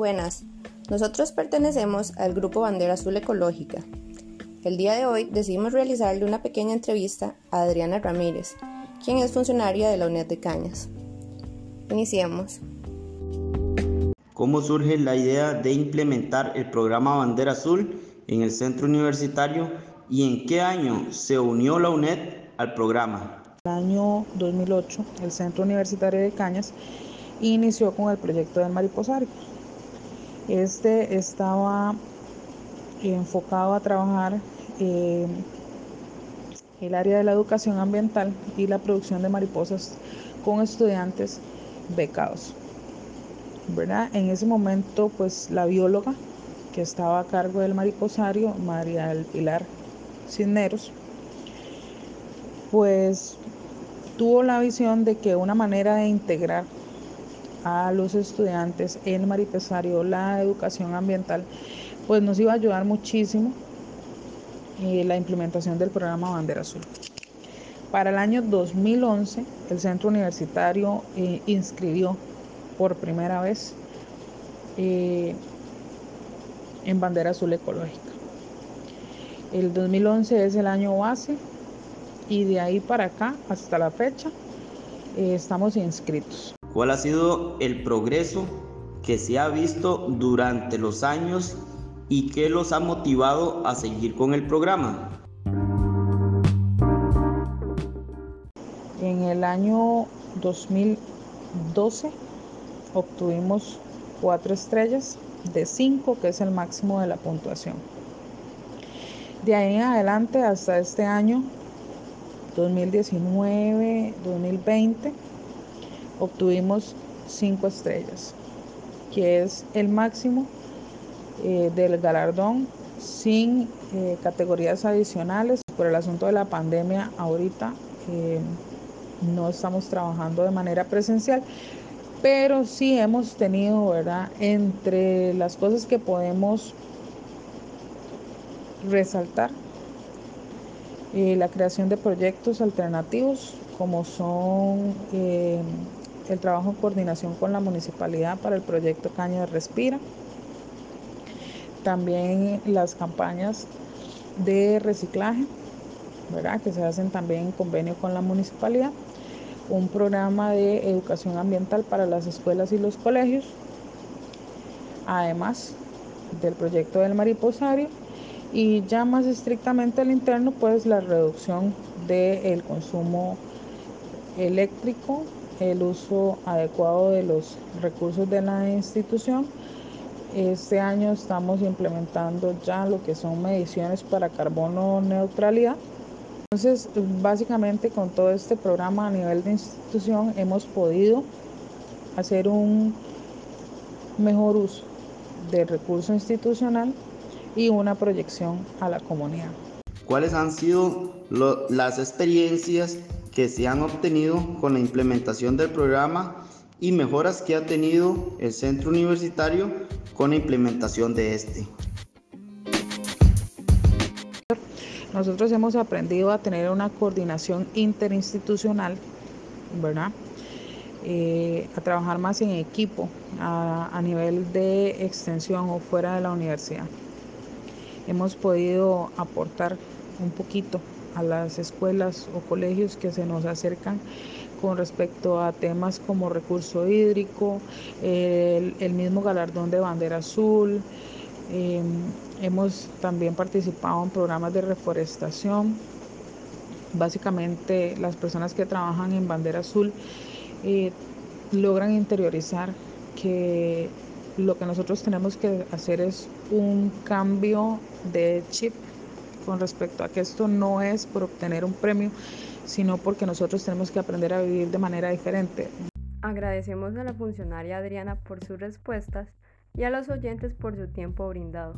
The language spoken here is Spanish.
Buenas, nosotros pertenecemos al grupo Bandera Azul Ecológica. El día de hoy decidimos realizarle una pequeña entrevista a Adriana Ramírez, quien es funcionaria de la UNED de Cañas. Iniciemos. ¿Cómo surge la idea de implementar el programa Bandera Azul en el centro universitario y en qué año se unió la UNED al programa? El año 2008, el Centro Universitario de Cañas inició con el proyecto del mariposario. Este estaba enfocado a trabajar eh, el área de la educación ambiental y la producción de mariposas con estudiantes becados. ¿verdad? En ese momento, pues la bióloga que estaba a cargo del mariposario, María del Pilar Cisneros, pues tuvo la visión de que una manera de integrar a los estudiantes en mariposario la educación ambiental, pues nos iba a ayudar muchísimo eh, la implementación del programa Bandera Azul. Para el año 2011, el centro universitario eh, inscribió por primera vez eh, en Bandera Azul Ecológica. El 2011 es el año base y de ahí para acá hasta la fecha estamos inscritos. ¿Cuál ha sido el progreso que se ha visto durante los años y qué los ha motivado a seguir con el programa. En el año 2012 obtuvimos cuatro estrellas de cinco, que es el máximo de la puntuación. De ahí en adelante hasta este año 2019-2020 obtuvimos cinco estrellas, que es el máximo eh, del galardón sin eh, categorías adicionales. Por el asunto de la pandemia, ahorita eh, no estamos trabajando de manera presencial, pero sí hemos tenido, ¿verdad? Entre las cosas que podemos resaltar, la creación de proyectos alternativos como son el trabajo en coordinación con la municipalidad para el proyecto Caña de Respira, también las campañas de reciclaje, ¿verdad? que se hacen también en convenio con la municipalidad, un programa de educación ambiental para las escuelas y los colegios, además del proyecto del mariposario. Y ya más estrictamente al interno pues la reducción del consumo eléctrico, el uso adecuado de los recursos de la institución este año estamos implementando ya lo que son mediciones para carbono neutralidad. Entonces, básicamente con todo este programa a nivel de institución hemos podido hacer un mejor uso del recurso institucional y una proyección a la comunidad. ¿Cuáles han sido las experiencias que se han obtenido con la implementación del programa y mejoras que ha tenido el centro universitario con la implementación de este. Nosotros hemos aprendido a tener una coordinación interinstitucional, ¿verdad? Eh, a trabajar más en equipo a, a nivel de extensión o fuera de la universidad. Hemos podido aportar un poquito a las escuelas o colegios que se nos acercan con respecto a temas como recurso hídrico, el, mismo galardón de bandera azul. Em, hemos también participado en programas de reforestación. Básicamente las personas que trabajan en bandera azul eh, logran interiorizar que lo que nosotros tenemos que hacer es un cambio de chip con respecto a que esto no es por obtener un premio, sino porque nosotros tenemos que aprender a vivir de manera diferente. Agradecemos a la funcionaria Adriana por sus respuestas y a los oyentes por su tiempo brindado.